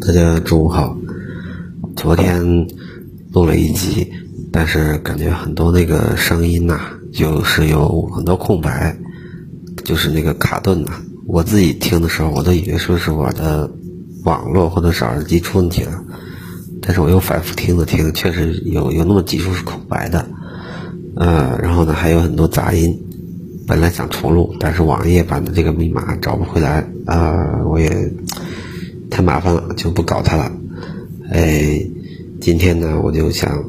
大家中午好。昨天录了一集，但是感觉很多那个声音呐，就是有很多空白，就是那个卡顿呐。我自己听的时候，我都以为说是我的网络或者是耳机出问题了，但是我又反复听了听，确实有有那么几处是空白的。呃，然后呢，还有很多杂音。本来想重录，但是网页版的这个密码找不回来啊，我也太麻烦了，就不搞它了。哎，今天呢，我就想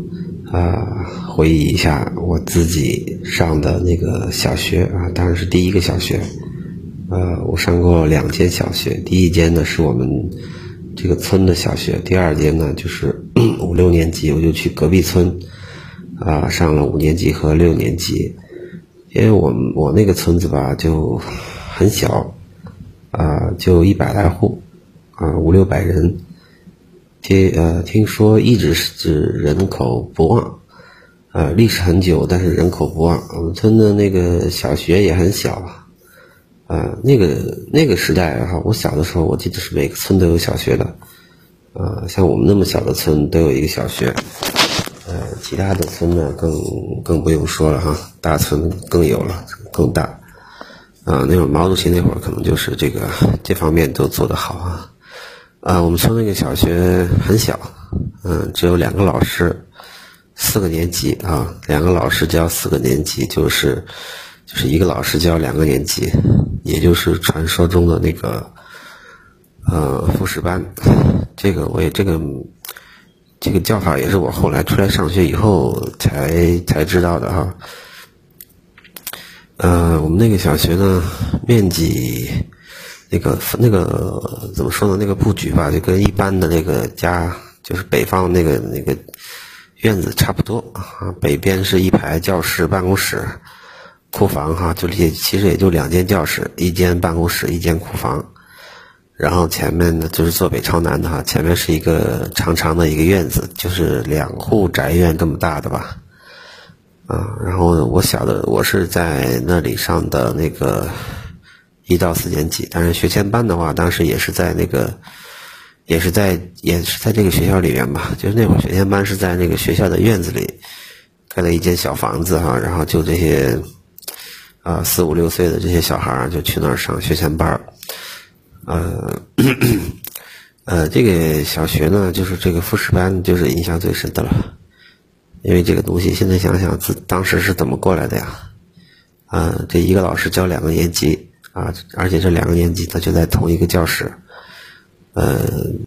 啊，回忆一下我自己上的那个小学啊，当然是第一个小学。呃，我上过两间小学，第一间呢是我们这个村的小学，第二间呢就是 五六年级我就去隔壁村啊上了五年级和六年级。因为我我那个村子吧就很小，啊，就一百来户，啊，五六百人。听呃，听说一直是指人口不旺，呃，历史很久，但是人口不旺。我们村的那个小学也很小，啊，那个那个时代哈，我小的时候，我记得是每个村都有小学的，啊，像我们那么小的村都有一个小学。呃，其他的村呢，更更不用说了哈，大村更有了，更大。啊，那会儿毛主席那会儿可能就是这个这方面都做得好啊。啊，我们村那个小学很小，嗯，只有两个老师，四个年级啊，两个老师教四个年级，就是就是一个老师教两个年级，也就是传说中的那个呃复试班。这个我也这个。这个叫法也是我后来出来上学以后才才知道的哈。呃，我们那个小学呢，面积那个那个怎么说呢？那个布局吧，就跟一般的那个家，就是北方那个那个院子差不多啊。北边是一排教室、办公室、库房哈，就也其实也就两间教室，一间办公室，一间库房。然后前面呢就是坐北朝南的哈，前面是一个长长的一个院子，就是两户宅院这么大的吧，啊，然后我小的我是在那里上的那个一到四年级，但是学前班的话，当时也是在那个，也是在也是在这个学校里面吧，就是那会儿学前班是在那个学校的院子里盖了一间小房子哈，然后就这些啊四五六岁的这些小孩儿就去那儿上学前班儿。呃，呃，这个小学呢，就是这个复试班，就是印象最深的了。因为这个东西，现在想想，自当时是怎么过来的呀？啊，这一个老师教两个年级啊，而且这两个年级他就在同一个教室，嗯。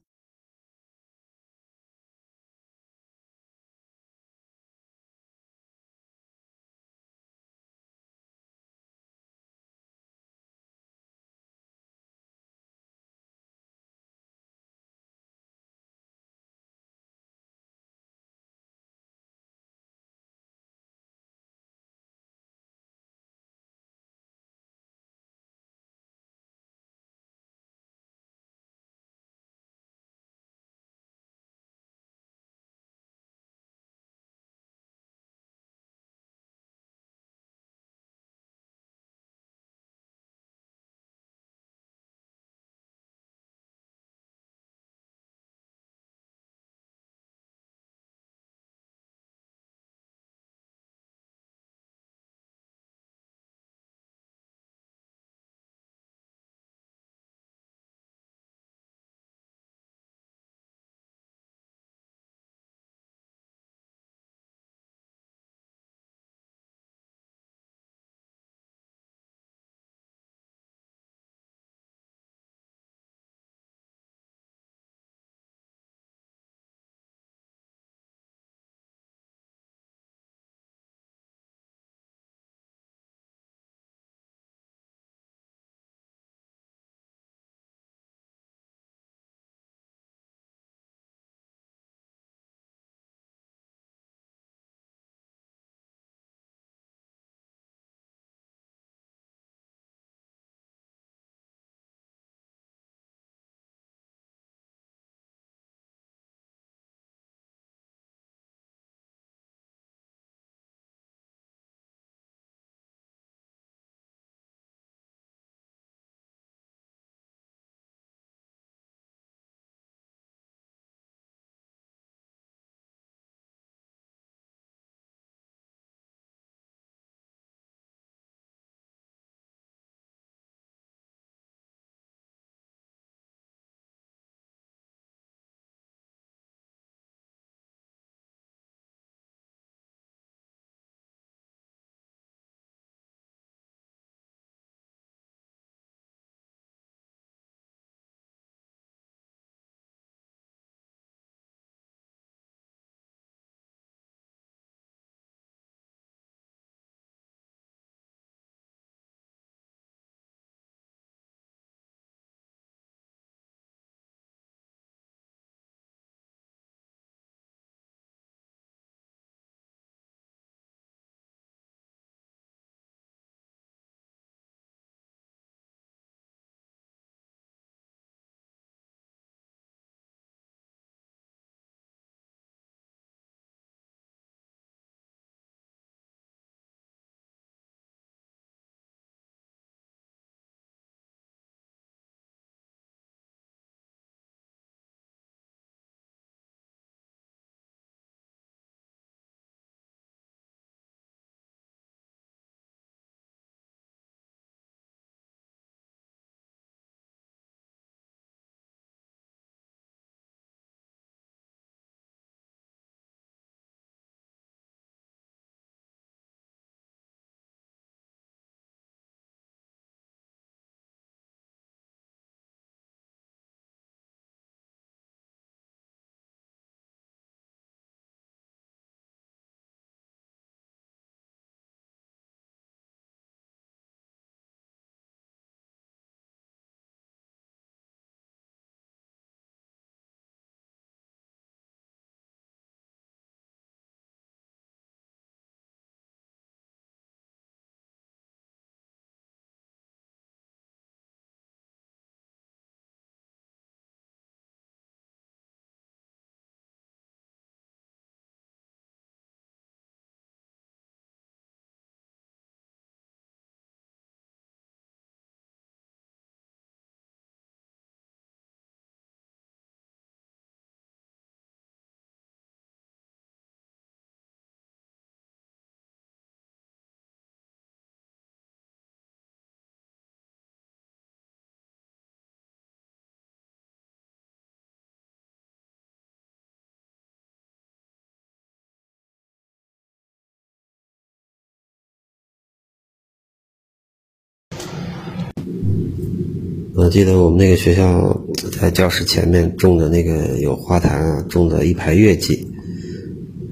我记得我们那个学校在教室前面种的那个有花坛啊，种的一排月季，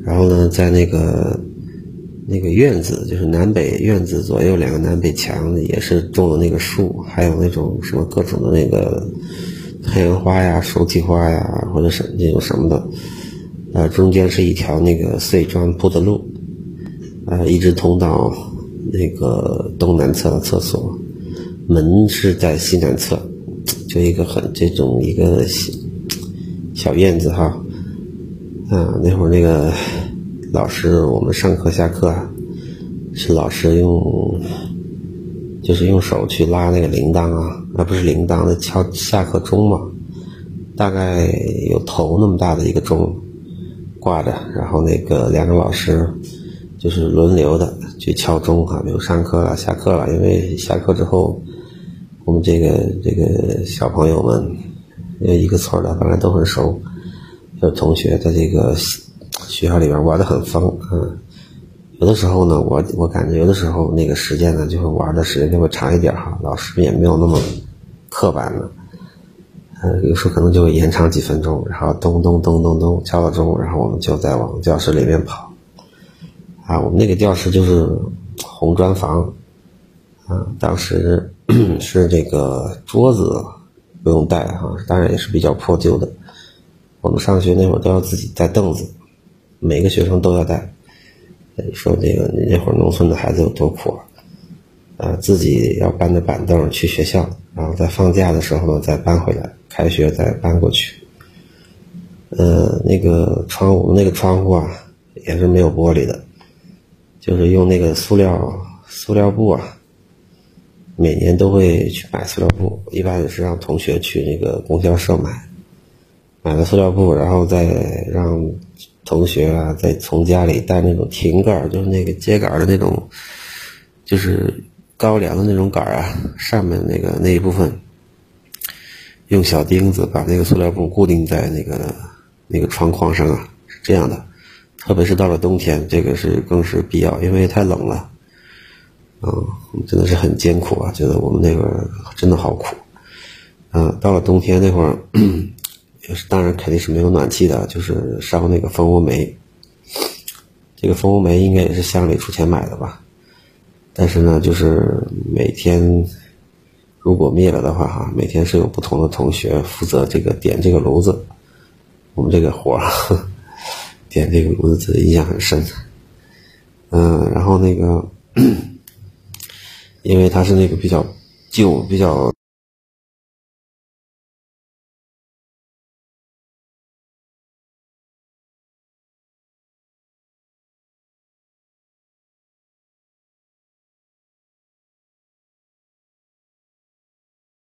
然后呢，在那个那个院子，就是南北院子左右两个南北墙也是种的那个树，还有那种什么各种的那个太阳花呀、手提花呀，或者是那种什么的，呃，中间是一条那个碎砖铺的路，呃，一直通到那个东南侧的厕所。门是在西南侧，就一个很这种一个小小院子哈，啊，那会儿那个老师，我们上课下课啊是老师用，就是用手去拉那个铃铛啊，那不是铃铛那敲下课钟嘛，大概有头那么大的一个钟挂着，然后那个两个老师就是轮流的去敲钟哈，比如上课了、下课了，因为下课之后。我们这个这个小朋友们，因为，一个村的，反正都很熟。有同学在这个学校里边玩的很疯，嗯，有的时候呢，我我感觉有的时候那个时间呢，就会玩的时间就会长一点哈。老师也没有那么刻板了，嗯，有时候可能就会延长几分钟，然后咚咚咚咚咚敲了钟，然后我们就再往教室里面跑。啊，我们那个教室就是红砖房，啊，当时。是这个桌子不用带哈，当然也是比较破旧的。我们上学那会儿都要自己带凳子，每个学生都要带。说这个你那会儿农村的孩子有多苦啊？啊，自己要搬着板凳去学校，然后在放假的时候再搬回来，开学再搬过去。呃，那个窗户那个窗户啊也是没有玻璃的，就是用那个塑料塑料布啊。每年都会去买塑料布，一般也是让同学去那个供销社买，买了塑料布，然后再让同学啊，再从家里带那种亭杆就是那个秸秆的那种，就是高粱的那种杆儿啊，上面那个那一部分，用小钉子把那个塑料布固定在那个那个窗框上啊，是这样的。特别是到了冬天，这个是更是必要，因为太冷了。嗯，真的是很艰苦啊！觉得我们那会儿真的好苦。嗯，到了冬天那会儿，也是当然肯定是没有暖气的，就是烧那个蜂窝煤。这个蜂窝煤应该也是乡里出钱买的吧？但是呢，就是每天如果灭了的话，哈，每天是有不同的同学负责这个点这个炉子。我们这个活儿 点这个炉子印象很深。嗯，然后那个。因为它是那个比较旧、比较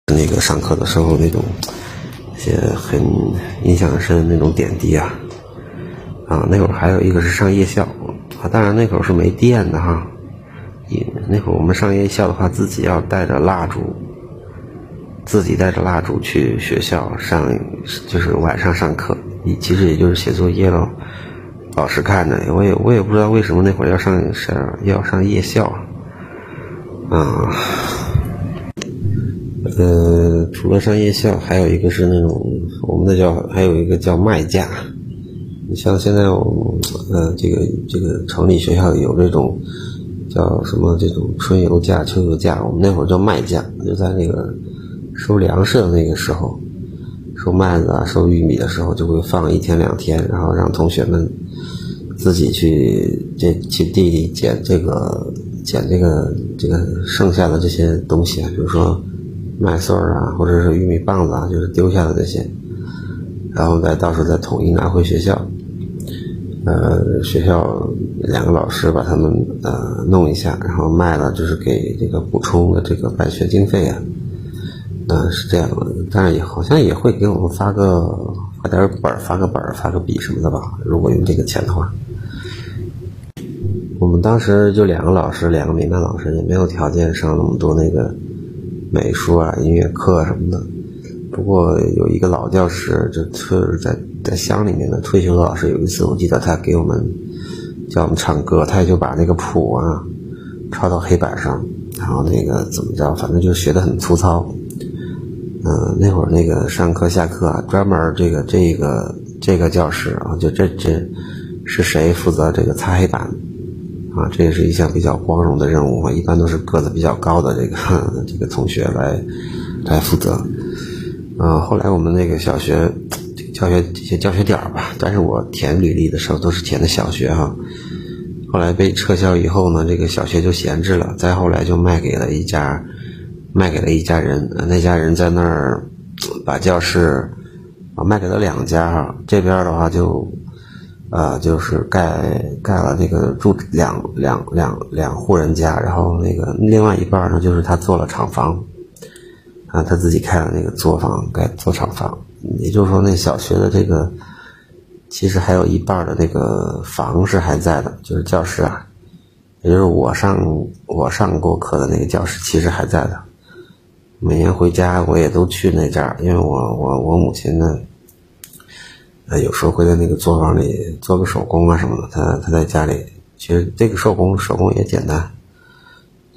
那个上课的时候那种一些很印象深的那种点滴啊啊，那会儿还有一个是上夜校啊，当然那会儿是没电的哈。那会儿我们上夜校的话，自己要带着蜡烛，自己带着蜡烛去学校上，就是晚上上课，其实也就是写作业喽。老师看着，我也我也不知道为什么那会儿要上上要上夜校，啊，呃，除了上夜校，还有一个是那种我们那叫还有一个叫麦假。你像现在我们呃这个这个城里学校有这种。叫什么？这种春游假、秋游假，我们那会儿叫麦假，就在那个收粮食的那个时候，收麦子啊、收玉米的时候，就会放一天两天，然后让同学们自己去这去地里捡这个捡这个这个剩下的这些东西，比如说麦穗儿啊，或者是玉米棒子啊，就是丢下的这些，然后再到时候再统一拿回学校。呃，学校两个老师把他们呃弄一下，然后卖了，就是给这个补充的这个办学经费啊，嗯，是这样的。当然也好像也会给我们发个发点本儿，发个本儿，发个笔什么的吧。如果用这个钱的话，我们当时就两个老师，两个民办老师，也没有条件上那么多那个美术啊、音乐课什么的。不过有一个老教师，就是在在乡里面的退休的老师。有一次我记得他给我们叫我们唱歌，他也就把那个谱啊抄到黑板上，然后那个怎么着，反正就学的很粗糙。嗯，那会儿那个上课下课啊，专门这个这个这个教室啊，就这这是谁负责这个擦黑板啊？这也是一项比较光荣的任务啊。一般都是个子比较高的这个 这个同学来来负责。啊，后来我们那个小学教学一些教学点吧，但是我填履历的时候都是填的小学哈。后来被撤销以后呢，这个小学就闲置了。再后来就卖给了一家，卖给了一家人。那家人在那儿把教室啊卖给了两家哈。这边的话就，呃，就是盖盖了那个住两两两两户人家，然后那个另外一半呢，就是他做了厂房。啊，他自己开了那个作坊，盖做厂房。也就是说，那小学的这个，其实还有一半的那个房是还在的，就是教室啊，也就是我上我上过课的那个教室，其实还在的。每年回家我也都去那家，因为我我我母亲呢，呃，有时候会在那个作坊里做个手工啊什么的。她她在家里，其实这个手工手工也简单，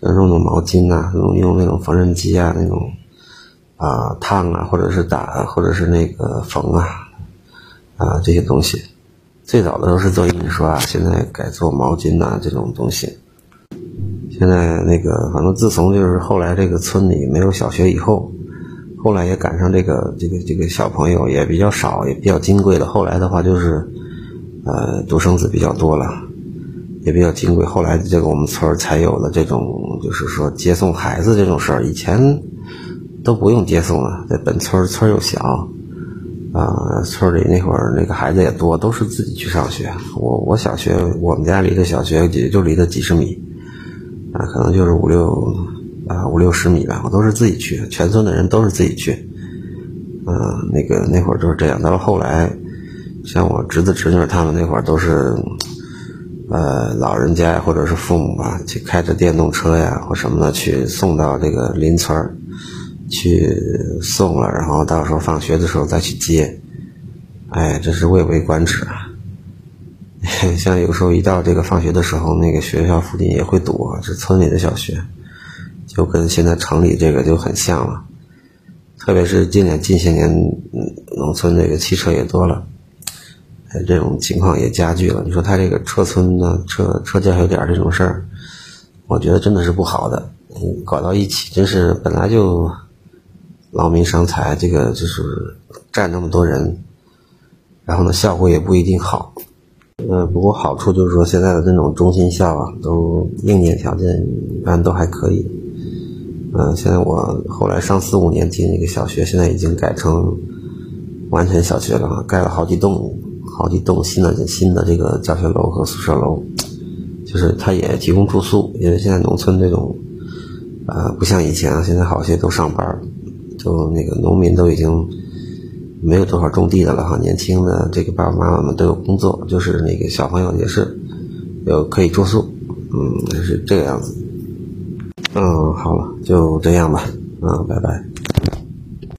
就弄弄毛巾呐，用用那种缝纫机啊那种。啊，烫啊，或者是打，或者是那个缝啊，啊，这些东西，最早的时候是做印刷，现在改做毛巾呐这种东西。现在那个，反正自从就是后来这个村里没有小学以后，后来也赶上这个这个这个小朋友也比较少，也比较金贵的。后来的话就是，呃，独生子比较多了，也比较金贵。后来这个我们村才有了这种，就是说接送孩子这种事儿，以前。都不用接送了，在本村村又小，啊，村里那会儿那个孩子也多，都是自己去上学。我我小学，我们家离的小学也就离了几十米，啊，可能就是五六啊五六十米吧。我都是自己去，全村的人都是自己去，嗯，那个那会儿就是这样。到了后来，像我侄子侄女他们那会儿都是，呃，老人家或者是父母吧，去开着电动车呀或什么的去送到这个邻村儿。去送了，然后到时候放学的时候再去接，哎，这是蔚为观止啊！像有时候一到这个放学的时候，那个学校附近也会堵，这村里的小学，就跟现在城里这个就很像了。特别是近年近些年，农村这个汽车也多了，哎，这种情况也加剧了。你说他这个撤村呢，撤撤教学点这种事儿，我觉得真的是不好的。搞到一起，真是本来就。劳民伤财，这个就是占那么多人，然后呢，效果也不一定好。呃，不过好处就是说，现在的这种中心校啊，都硬件条件一般都还可以。嗯，现在我后来上四五年级那个小学，现在已经改成完全小学了，盖了好几栋、好几栋新的新的这个教学楼和宿舍楼，就是它也提供住宿，因为现在农村这种，呃，不像以前啊，现在好些都上班。都那个农民都已经没有多少种地的了哈，年轻的这个爸爸妈妈们都有工作，就是那个小朋友也是有可以住宿，嗯，是这个样子。嗯，好了，就这样吧，嗯，拜拜。